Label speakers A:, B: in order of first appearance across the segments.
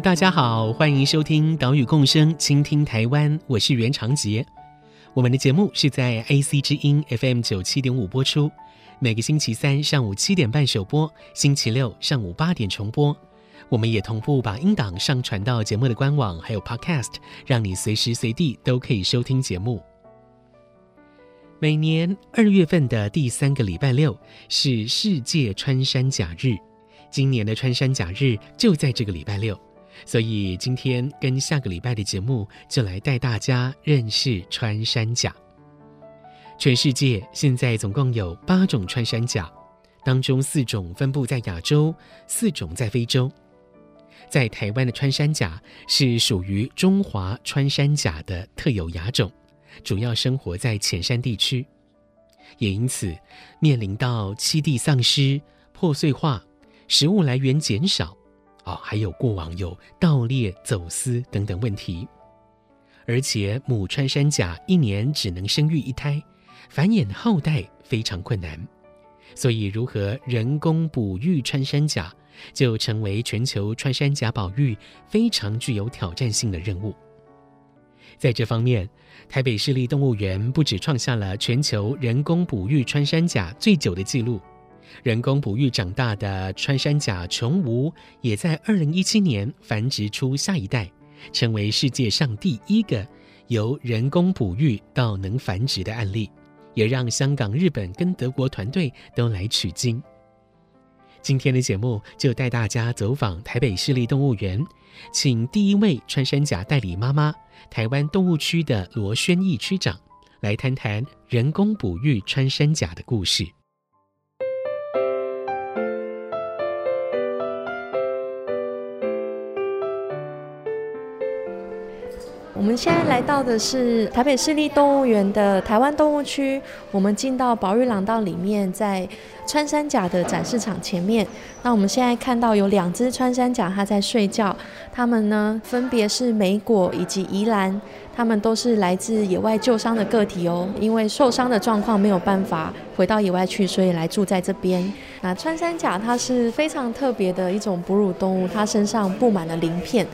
A: 大家好，欢迎收听岛屿共生，倾听台湾，我是袁长杰。我们的节目是在 AC 之音 FM 九七点五播出，每个星期三上午七点半首播，星期六上午八点重播。我们也同步把音档上传到节目的官网，还有 Podcast，让你随时随地都可以收听节目。每年二月份的第三个礼拜六是世界穿山甲日。今年的穿山甲日就在这个礼拜六，所以今天跟下个礼拜的节目就来带大家认识穿山甲。全世界现在总共有八种穿山甲，当中四种分布在亚洲，四种在非洲。在台湾的穿山甲是属于中华穿山甲的特有亚种，主要生活在浅山地区，也因此面临到栖地丧失、破碎化。食物来源减少，还有过往有盗猎、走私等等问题，而且母穿山甲一年只能生育一胎，繁衍后代非常困难，所以如何人工哺育穿山甲，就成为全球穿山甲保育非常具有挑战性的任务。在这方面，台北市立动物园不止创下了全球人工哺育穿山甲最久的纪录。人工哺育长大的穿山甲琼吴，也在二零一七年繁殖出下一代，成为世界上第一个由人工哺育到能繁殖的案例，也让香港、日本跟德国团队都来取经。今天的节目就带大家走访台北市立动物园，请第一位穿山甲代理妈妈，台湾动物区的罗宣义区长，来谈谈人工哺育穿山甲的故事。
B: 我们现在来到的是台北市立动物园的台湾动物区。我们进到保育廊道里面，在穿山甲的展示场前面。那我们现在看到有两只穿山甲，它在睡觉。它们呢，分别是美果以及宜兰。它们都是来自野外救伤的个体哦，因为受伤的状况没有办法回到野外去，所以来住在这边。那穿山甲它是非常特别的一种哺乳动物，它身上布满了鳞片。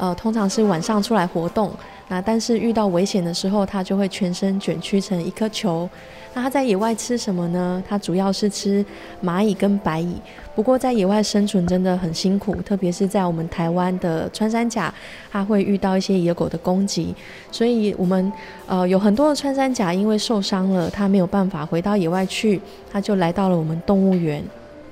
B: 呃，通常是晚上出来活动，那但是遇到危险的时候，它就会全身卷曲成一颗球。那它在野外吃什么呢？它主要是吃蚂蚁跟白蚁。不过在野外生存真的很辛苦，特别是在我们台湾的穿山甲，它会遇到一些野狗的攻击。所以我们呃有很多的穿山甲因为受伤了，它没有办法回到野外去，它就来到了我们动物园。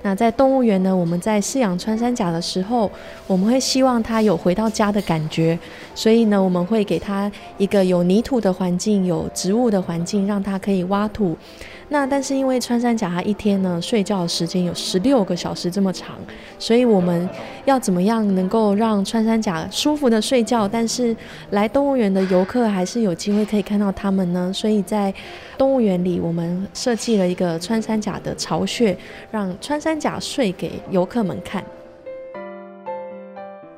B: 那在动物园呢，我们在饲养穿山甲的时候，我们会希望它有回到家的感觉，所以呢，我们会给它一个有泥土的环境，有植物的环境，让它可以挖土。那但是因为穿山甲它一天呢睡觉的时间有十六个小时这么长，所以我们要怎么样能够让穿山甲舒服的睡觉，但是来动物园的游客还是有机会可以看到它们呢？所以在动物园里，我们设计了一个穿山甲的巢穴，让穿山甲睡给游客们看。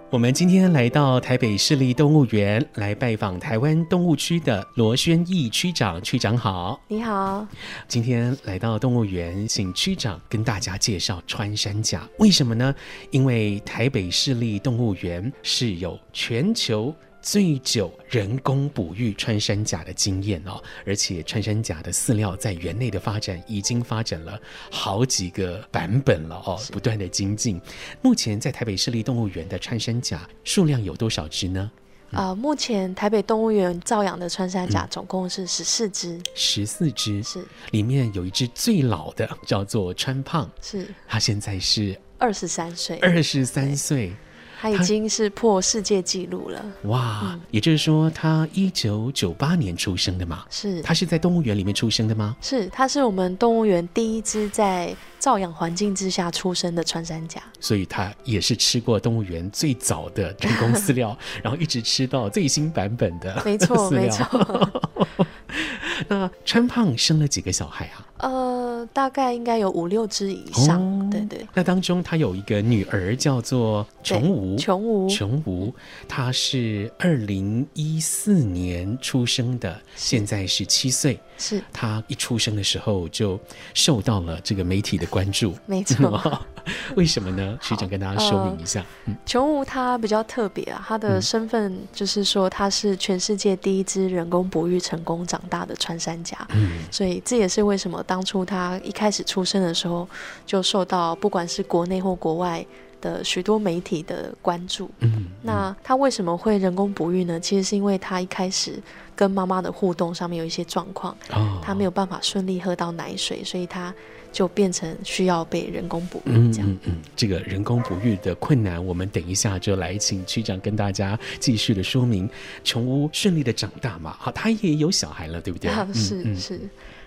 A: 我们今天来到台北市立动物园，来拜访台湾动物区的罗宣义区长。区长好，
B: 你好。
A: 今天来到动物园，请区长跟大家介绍穿山甲。为什么呢？因为台北市立动物园是有全球。最久人工哺育穿山甲的经验哦，而且穿山甲的饲料在园内的发展已经发展了好几个版本了哦，不断的精进。目前在台北市立动物园的穿山甲数量有多少只呢？
B: 啊、呃，目前台北动物园照养的穿山甲总共是十四只，
A: 十四只。
B: 是，
A: 里面有一只最老的叫做川胖，
B: 是，
A: 它现在是
B: 二十三岁，
A: 二十三岁。
B: 他已经是破世界纪录了。
A: 哇，
B: 嗯、
A: 也就是说，他一九九八年出生的嘛？
B: 是。
A: 他是在动物园里面出生的吗？
B: 是，他是我们动物园第一只在照养环境之下出生的穿山甲。
A: 所以他也是吃过动物园最早的人工饲料，然后一直吃到最新版本的。
B: 没错，没错。
A: 那川胖生了几个小孩啊？
B: 呃，大概应该有五六只以上。哦、对对。
A: 那当中他有一个女儿叫做琼吴，
B: 琼吴，
A: 琼吴，她是二零一四年出生的，现在是七岁。
B: 是。
A: 她一出生的时候就受到了这个媒体的关注。
B: 没错。
A: 为什么呢？学长跟大家说明一下。
B: 呃、琼吾她比较特别啊，她的身份就是说她是全世界第一只人工哺育成功长大的穿山甲。嗯。所以这也是为什么。当初他一开始出生的时候，就受到不管是国内或国外的许多媒体的关注。嗯，嗯，那他为什么会人工哺育呢？其实是因为他一开始跟妈妈的互动上面有一些状况，哦，他没有办法顺利喝到奶水，所以他就变成需要被人工哺育这样。嗯，嗯，嗯，这个人工哺育的困难，我们等一下就来请区长跟大家继续的说明。琼屋顺利的长大嘛，好，他也有小孩了，对不对？啊，是，嗯，是。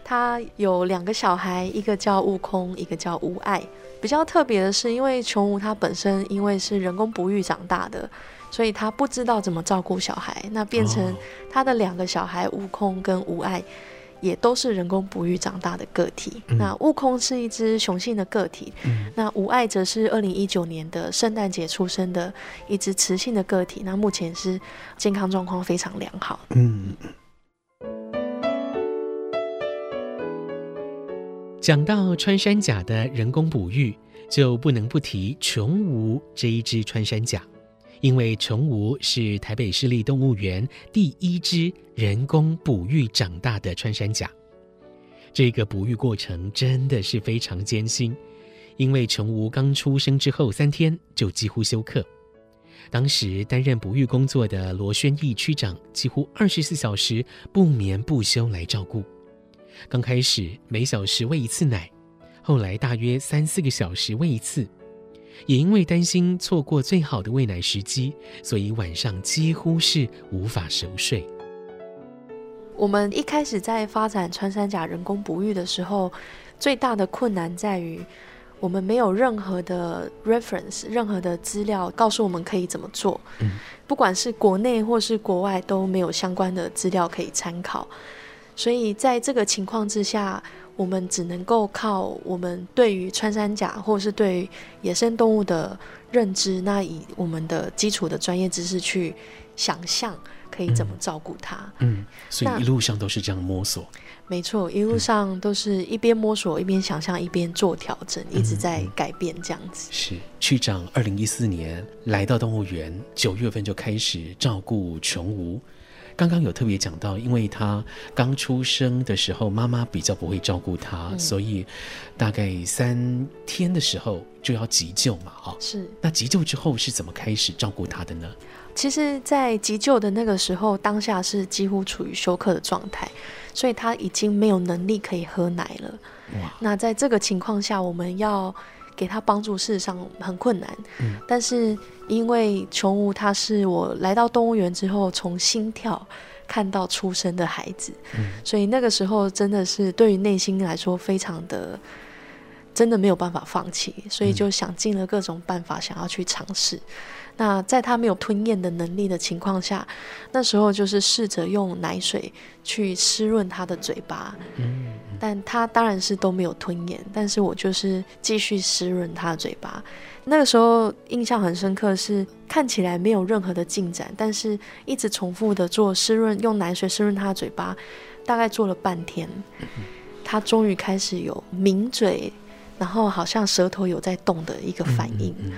B: 他有两个小孩，一个叫悟空，一个叫无爱。比较特别的是，因为琼吾他本身因为是人工哺育长大的，所以他不知道怎么照顾小孩。那变成他的两个小孩，悟空跟无爱，也都是人工哺育长大的个体。嗯、那悟空是一只雄性的个体，嗯、那无爱则是二零一九年的圣诞节出生的一只雌性的个体。那目前是健康状况非常良好。嗯。
A: 讲到穿山甲的人工哺育，就不能不提琼吾这一只穿山甲，因为琼吾是台北市立动物园第一只人工哺育长大的穿山甲。这个哺育过程真的是非常艰辛，因为琼吾刚出生之后三天就几乎休克。当时担任哺育工作的罗宣义区长，几乎二十四小时不眠不休来照顾。刚开始每小时喂一次奶，后来大约三四个小时喂一次。也因为担心错过最好的喂奶时机，所以晚上几乎是无法熟睡。
B: 我们一开始在发展穿山甲人工哺育的时候，最大的困难在于我们没有任何的 reference，任何的资料告诉我们可以怎么做。嗯，不管是国内或是国外都没有相关的资料可以参考。所以在这个情况之下，我们只能够靠我们对于穿山甲或是对于野生动物的认知，那以我们的基础的专业知识去想象可以怎么照顾它。嗯。嗯，
A: 所以一路上都是这样摸索。
B: 没错，一路上都是一边摸索一边想象一边做调整，一直在改变这样子。
A: 是区长，二零一四年来到动物园，九月份就开始照顾琼吾。刚刚有特别讲到，因为他刚出生的时候，妈妈比较不会照顾他，嗯、所以大概三天的时候就要急救嘛，哈。
B: 是。
A: 那急救之后是怎么开始照顾他的呢？
B: 其实，在急救的那个时候，当下是几乎处于休克的状态，所以他已经没有能力可以喝奶了。哇。那在这个情况下，我们要。给他帮助，事实上很困难。嗯，但是因为琼吾他是我来到动物园之后从心跳看到出生的孩子，嗯，所以那个时候真的是对于内心来说非常的，真的没有办法放弃，所以就想尽了各种办法想要去尝试。那在他没有吞咽的能力的情况下，那时候就是试着用奶水去湿润他的嘴巴，嗯，但他当然是都没有吞咽，但是我就是继续湿润他的嘴巴。那个时候印象很深刻，是看起来没有任何的进展，但是一直重复的做湿润，用奶水湿润他的嘴巴，大概做了半天，他终于开始有抿嘴，然后好像舌头有在动的一个反应。嗯嗯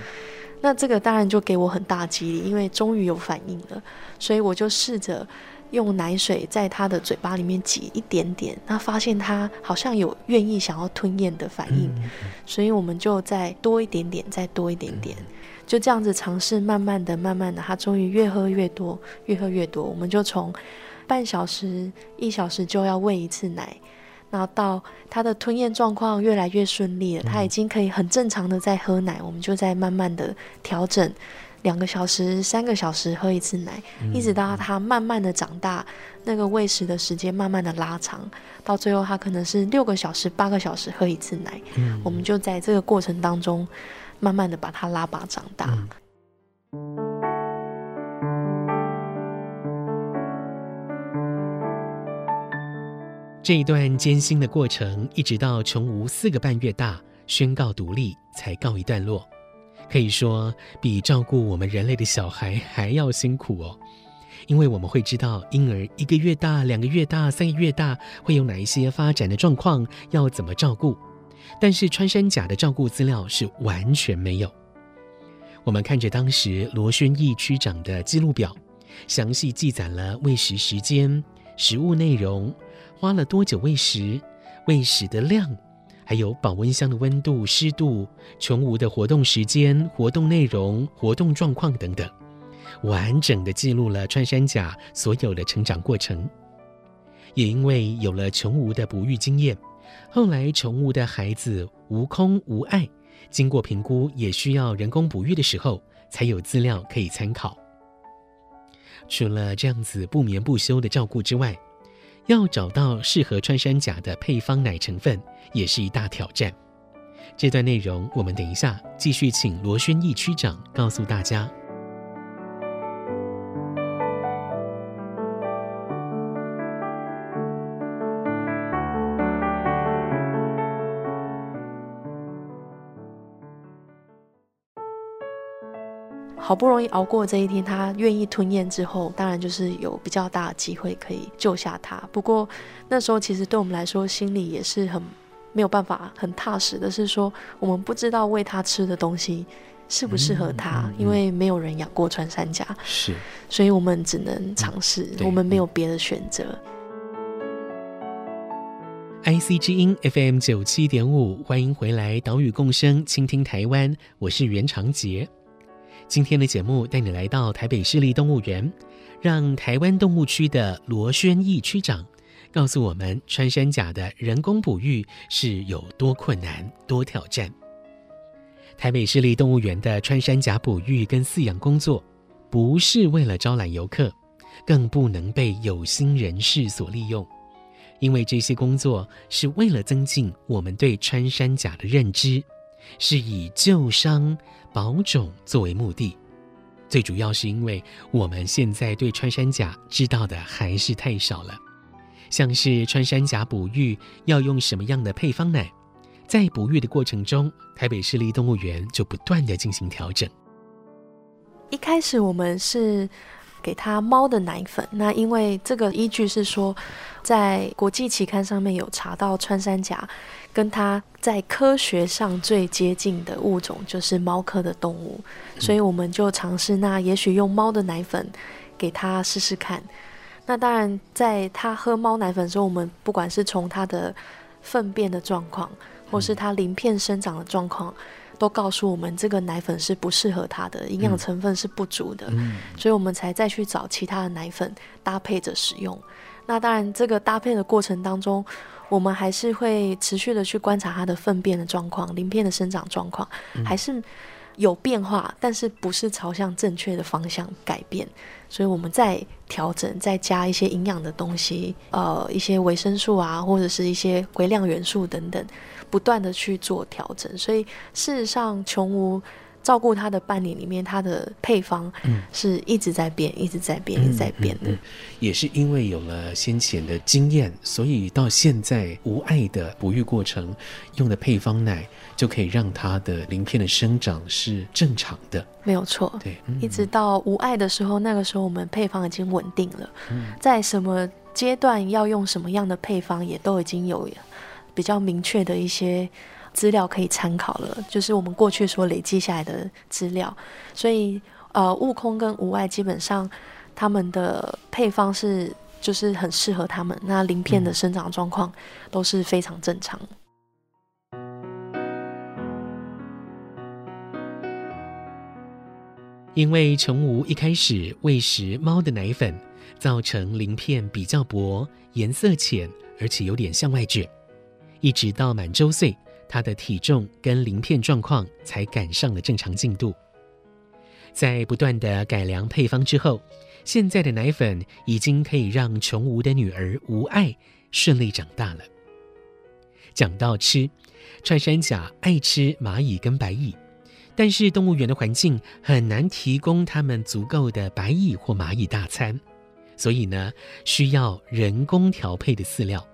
B: 那这个当然就给我很大激励，因为终于有反应了，所以我就试着用奶水在他的嘴巴里面挤一点点，那发现他好像有愿意想要吞咽的反应，所以我们就再多一点点，再多一点点，就这样子尝试，慢慢的、慢慢的，他终于越喝越多，越喝越多，我们就从半小时、一小时就要喂一次奶。然后到他的吞咽状况越来越顺利了，他已经可以很正常的在喝奶，我们就在慢慢的调整两个小时、三个小时喝一次奶，嗯、一直到他慢慢的长大，那个喂食的时间慢慢的拉长，到最后他可能是六个小时、八个小时喝一次奶。嗯、我们就在这个过程当中，慢慢的把他拉拔长大。嗯、
A: 这一段艰辛的过程，一直到琼吾四个半月大，宣告独立，才告一段落。可以说，比照顾我们人类的小孩还要辛苦哦，因为我们会知道婴儿一个月大、两个月大、三个月大会有哪一些发展的状况，要怎么照顾。但是穿山甲的照顾资料是完全没有。我们看着当时罗宣义区长的记录表，详细记载了喂食时间、食物内容、花了多久喂食、喂食的量。还有保温箱的温度、湿度、琼吾的活动时间、活动内容、活动状况等等，完整的记录了穿山甲所有的成长过程。也因为有了琼吾的哺育经验，后来琼吾的孩子无空无爱，经过评估也需要人工哺育的时候，才有资料可以参考。除了这样子不眠不休的照顾之外，要找到适合穿山甲的配方奶成分，也是一大挑战。这段内容我们等一下继续请罗轩义区长告诉大家。
B: 好不容易熬过这一天，他愿意吞咽之后，当然就是有比较大的机会可以救下他。不过那时候其实对我们来说，心里也是很没有办法、很踏实的，是说我们不知道喂他吃的东西适不适合他，嗯嗯嗯、因为没有人养过穿山甲，
A: 是，
B: 所以我们只能尝试，嗯、我们没有别的选择。
A: IC 之音 FM 九七点五，欢迎回来，岛屿共生，倾听台湾，我是袁长杰。今天的节目带你来到台北市立动物园，让台湾动物区的罗宣义区长告诉我们，穿山甲的人工哺育是有多困难、多挑战。台北市立动物园的穿山甲哺育跟饲养工作，不是为了招揽游客，更不能被有心人士所利用，因为这些工作是为了增进我们对穿山甲的认知，是以救伤。保种作为目的，最主要是因为我们现在对穿山甲知道的还是太少了。像是穿山甲哺育要用什么样的配方奶，在哺育的过程中，台北市立动物园就不断地进行调整。
B: 一开始我们是给他猫的奶粉，那因为这个依据是说，在国际期刊上面有查到穿山甲。跟它在科学上最接近的物种就是猫科的动物，所以我们就尝试，那也许用猫的奶粉给它试试看。那当然，在它喝猫奶粉的时候，我们不管是从它的粪便的状况，或是它鳞片生长的状况，都告诉我们这个奶粉是不适合它的，营养成分是不足的，所以我们才再去找其他的奶粉搭配着使用。那当然，这个搭配的过程当中，我们还是会持续的去观察它的粪便的状况、鳞片的生长状况，还是有变化，但是不是朝向正确的方向改变，所以我们再调整，再加一些营养的东西，呃，一些维生素啊，或者是一些微量元素等等，不断的去做调整。所以事实上，琼无。照顾他的伴侣里面，他的配方是一直在变，嗯、一直在变，一直在变的。
A: 也是因为有了先前的经验，所以到现在无爱的哺育过程，用的配方奶就可以让它的鳞片的生长是正常的。
B: 没有错，对，嗯、一直到无爱的时候，那个时候我们配方已经稳定了，嗯、在什么阶段要用什么样的配方，也都已经有比较明确的一些。资料可以参考了，就是我们过去所累积下来的资料，所以呃，悟空跟无碍基本上他们的配方是就是很适合他们，那鳞片的生长状况都是非常正常。
A: 因为琼吾一开始喂食猫的奶粉，造成鳞片比较薄、颜色浅，而且有点向外卷，一直到满周岁。他的体重跟鳞片状况才赶上了正常进度。在不断的改良配方之后，现在的奶粉已经可以让琼吴的女儿无爱顺利长大了。讲到吃，穿山甲爱吃蚂蚁跟白蚁，但是动物园的环境很难提供它们足够的白蚁或蚂蚁大餐，所以呢，需要人工调配的饲料。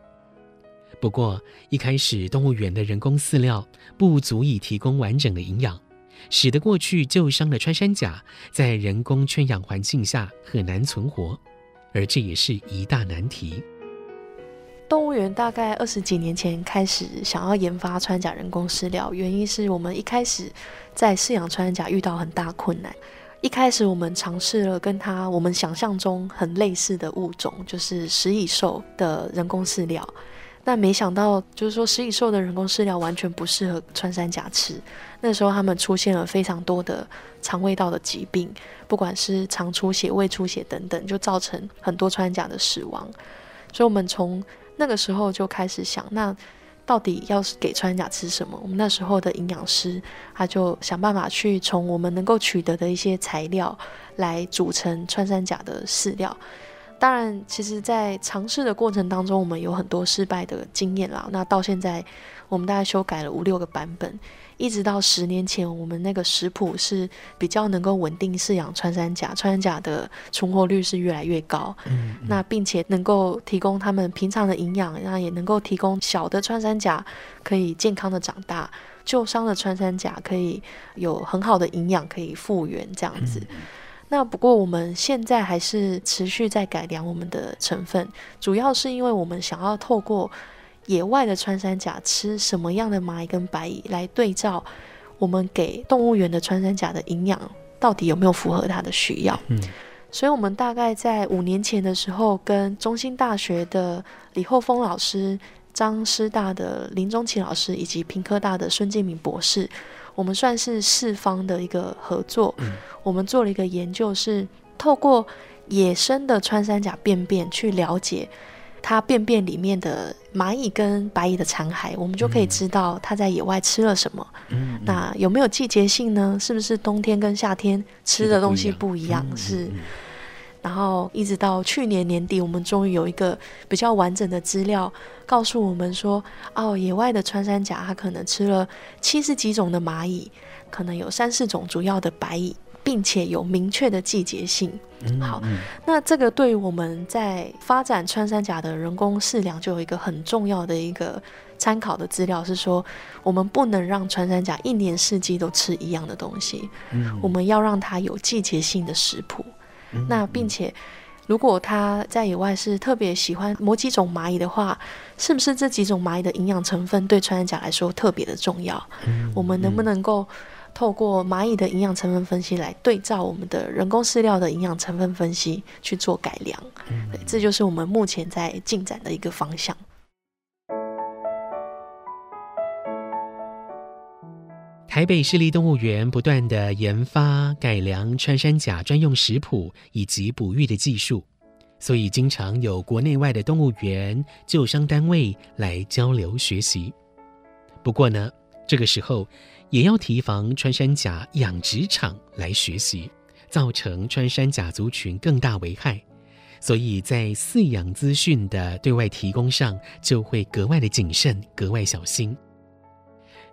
A: 不过一开始动物园的人工饲料不足以提供完整的营养，使得过去旧伤的穿山甲在人工圈养环境下很难存活，而这也是一大难题。
B: 动物园大概二十几年前开始想要研发穿甲人工饲料，原因是我们一开始在饲养穿山甲遇到很大困难。一开始我们尝试了跟它我们想象中很类似的物种，就是食蚁兽的人工饲料。但没想到，就是说食蚁兽的人工饲料完全不适合穿山甲吃。那时候他们出现了非常多的肠胃道的疾病，不管是肠出血、胃出血等等，就造成很多穿山甲的死亡。所以，我们从那个时候就开始想，那到底要是给穿山甲吃什么？我们那时候的营养师他就想办法去从我们能够取得的一些材料来组成穿山甲的饲料。当然，其实，在尝试的过程当中，我们有很多失败的经验啦。那到现在，我们大概修改了五六个版本，一直到十年前，我们那个食谱是比较能够稳定饲养穿山甲，穿山甲的存活率是越来越高。嗯，嗯，那并且能够提供他们平常的营养，那也能够提供小的穿山甲可以健康的长大，旧伤的穿山甲可以有很好的营养可以复原，这样子。嗯那不过我们现在还是持续在改良我们的成分，主要是因为我们想要透过野外的穿山甲吃什么样的蚂蚁跟白蚁来对照我们给动物园的穿山甲的营养到底有没有符合它的需要。嗯，所以我们大概在五年前的时候，跟中兴大学的李厚峰老师、张师大的林中奇老师以及平科大的孙建明博士。我们算是四方的一个合作，嗯，我们做了一个研究，是透过野生的穿山甲便便去了解它便便里面的蚂蚁跟白蚁的残骸，我们就可以知道它在野外吃了什么。嗯，那有没有季节性呢？是不是冬天跟夏天吃的东西不一样？是。然后一直到去年年底，我们终于有一个比较完整的资料，告诉我们说，哦，野外的穿山甲它可能吃了七十几种的蚂蚁，可能有三四种主要的白蚁，并且有明确的季节性。嗯、好，那这个对于我们在发展穿山甲的人工饲料就有一个很重要的一个参考的资料，是说我们不能让穿山甲一年四季都吃一样的东西，嗯、我们要让它有季节性的食谱。那并且，如果他在野外是特别喜欢某几种蚂蚁的话，是不是这几种蚂蚁的营养成分对穿山甲来说特别的重要？我们能不能够透过蚂蚁的营养成分分析来对照我们的人工饲料的营养成分分析去做改良？对，这就是我们目前在进展的一个方向。
A: 台北市立动物园不断地研发改良穿山甲专用食谱以及哺育的技术，所以经常有国内外的动物园、救伤单位来交流学习。不过呢，这个时候也要提防穿山甲养殖场来学习，造成穿山甲族群更大危害，所以在饲养资讯的对外提供上就会格外的谨慎，格外小心。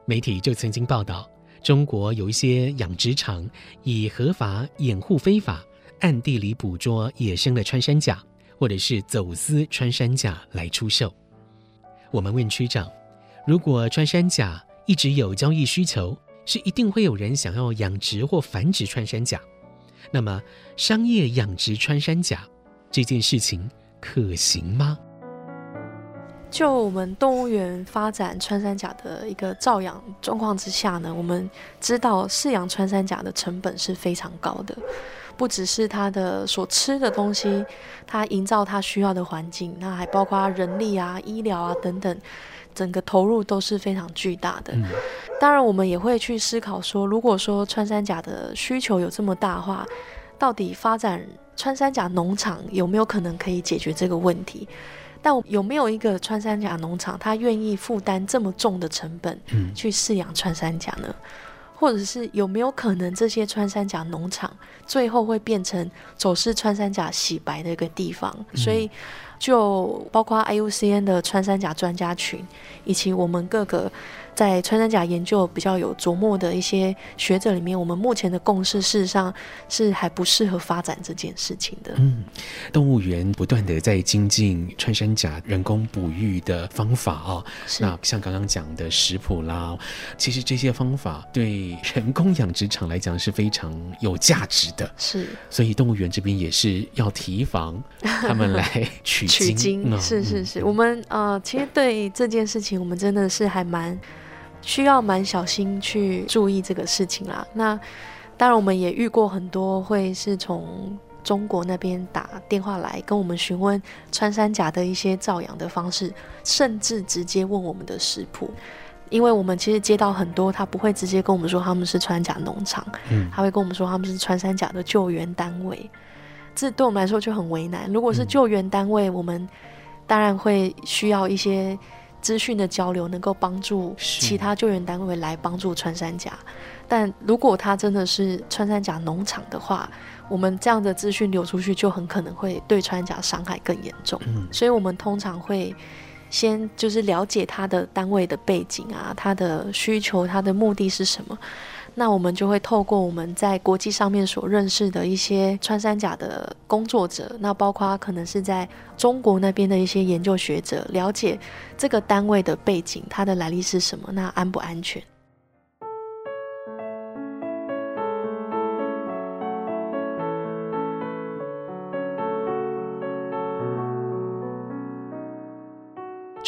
A: 媒体就曾经报道，中国有一些养殖场以合法掩护非法、暗地里捕捉野生的穿山甲，或者是走私穿山甲来出售。我们问区长，如果穿山甲一直有交易需求，是一定会有人想要养殖或繁殖穿山甲。那么，商业养殖穿山甲这件事情可行吗？
B: 就我们动物园发展穿山甲的一个照养状况之下呢，我们知道饲养穿山甲的成本是非常高的，不只是它的所吃的东西，它营造它需要的环境，那还包括人力啊、医疗啊等等，整个投入都是非常巨大的。当然，我们也会去思考说，如果说穿山甲的需求有这么大的话，到底发展穿山甲农场有没有可能可以解决这个问题？但有没有一个穿山甲农场，他愿意负担这么重的成本去饲养穿山甲呢？或者是有没有可能这些穿山甲农场最后会变成走私穿山甲洗白的一个地方？嗯、所以，就包括 IUCN 的穿山甲专家群，以及我们各个。在穿山甲研究比较有琢磨的一些学者里面，我们目前的共识事实上是还不适合发展这件事情的。
A: 嗯，动物园不断的在精进穿山甲人工哺育的方法啊、哦。那像刚刚讲的食谱啦，其实这些方法对人工养殖场来讲是非常有价值的。
B: 是，
A: 所以动物园这边也是要提防 他们来取经。
B: 取经、哦、是是是，嗯、我们呃，其实对这件事情，我们真的是还蛮。需要蛮小心去注意这个事情啦。那当然，我们也遇过很多会是从中国那边打电话来跟我们询问穿山甲的一些照养的方式，甚至直接问我们的食谱。因为我们其实接到很多，他不会直接跟我们说他们是穿山甲农场，嗯，他会跟我们说他们是穿山甲的救援单位。这对我们来说就很为难。如果是救援单位，我们当然会需要一些。资讯的交流能够帮助其他救援单位来帮助穿山甲，但如果他真的是穿山甲农场的话，我们这样的资讯流出去就很可能会对穿山甲伤害更严重。嗯，所以我们通常会先就是了解他的单位的背景啊，他的需求，他的目的是什么。那我们就会透过我们在国际上面所认识的一些穿山甲的工作者，那包括可能是在中国那边的一些研究学者，了解这个单位的背景，它的来历是什么，那安不安全？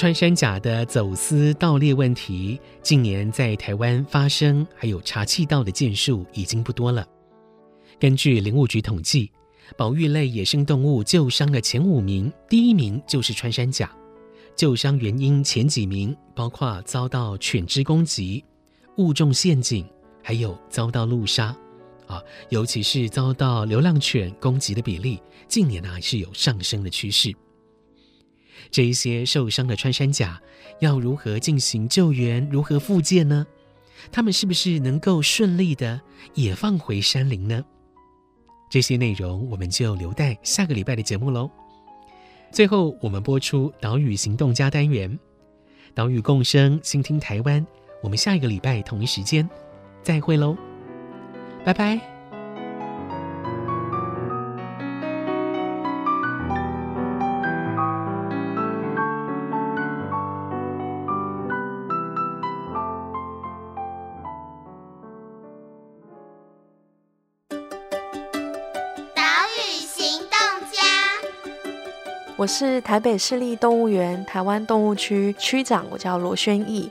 A: 穿山甲的走私盗猎问题，近年在台湾发生，还有查气道的件数已经不多了。根据林务局统计，保育类野生动物救伤的前五名，第一名就是穿山甲。救伤原因前几名包括遭到犬只攻击、误中陷阱，还有遭到路杀。啊，尤其是遭到流浪犬攻击的比例，近年呢还是有上升的趋势。这一些受伤的穿山甲要如何进行救援？如何复健呢？他们是不是能够顺利的也放回山林呢？这些内容我们就留待下个礼拜的节目喽。最后，我们播出岛屿行动家单元，岛屿共生，倾听台湾。我们下一个礼拜同一时间再会喽，拜拜。
B: 我是台北市立动物园台湾动物区区长，我叫罗轩逸。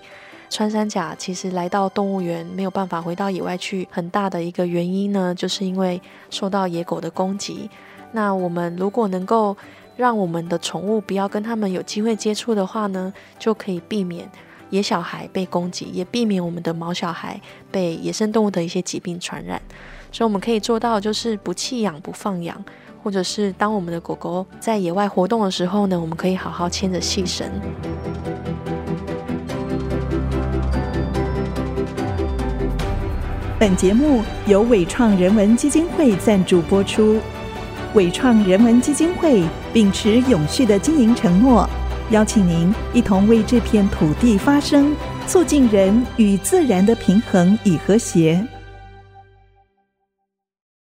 B: 穿山甲其实来到动物园没有办法回到野外去，很大的一个原因呢，就是因为受到野狗的攻击。那我们如果能够让我们的宠物不要跟他们有机会接触的话呢，就可以避免野小孩被攻击，也避免我们的毛小孩被野生动物的一些疾病传染。所以我们可以做到就是不弃养、不放养。或者是当我们的狗狗在野外活动的时候呢，我们可以好好牵着细绳。
C: 本节目由伟创人文基金会赞助播出。伟创人文基金会秉持永续的经营承诺，邀请您一同为这片土地发声，促进人与自然的平衡与和谐。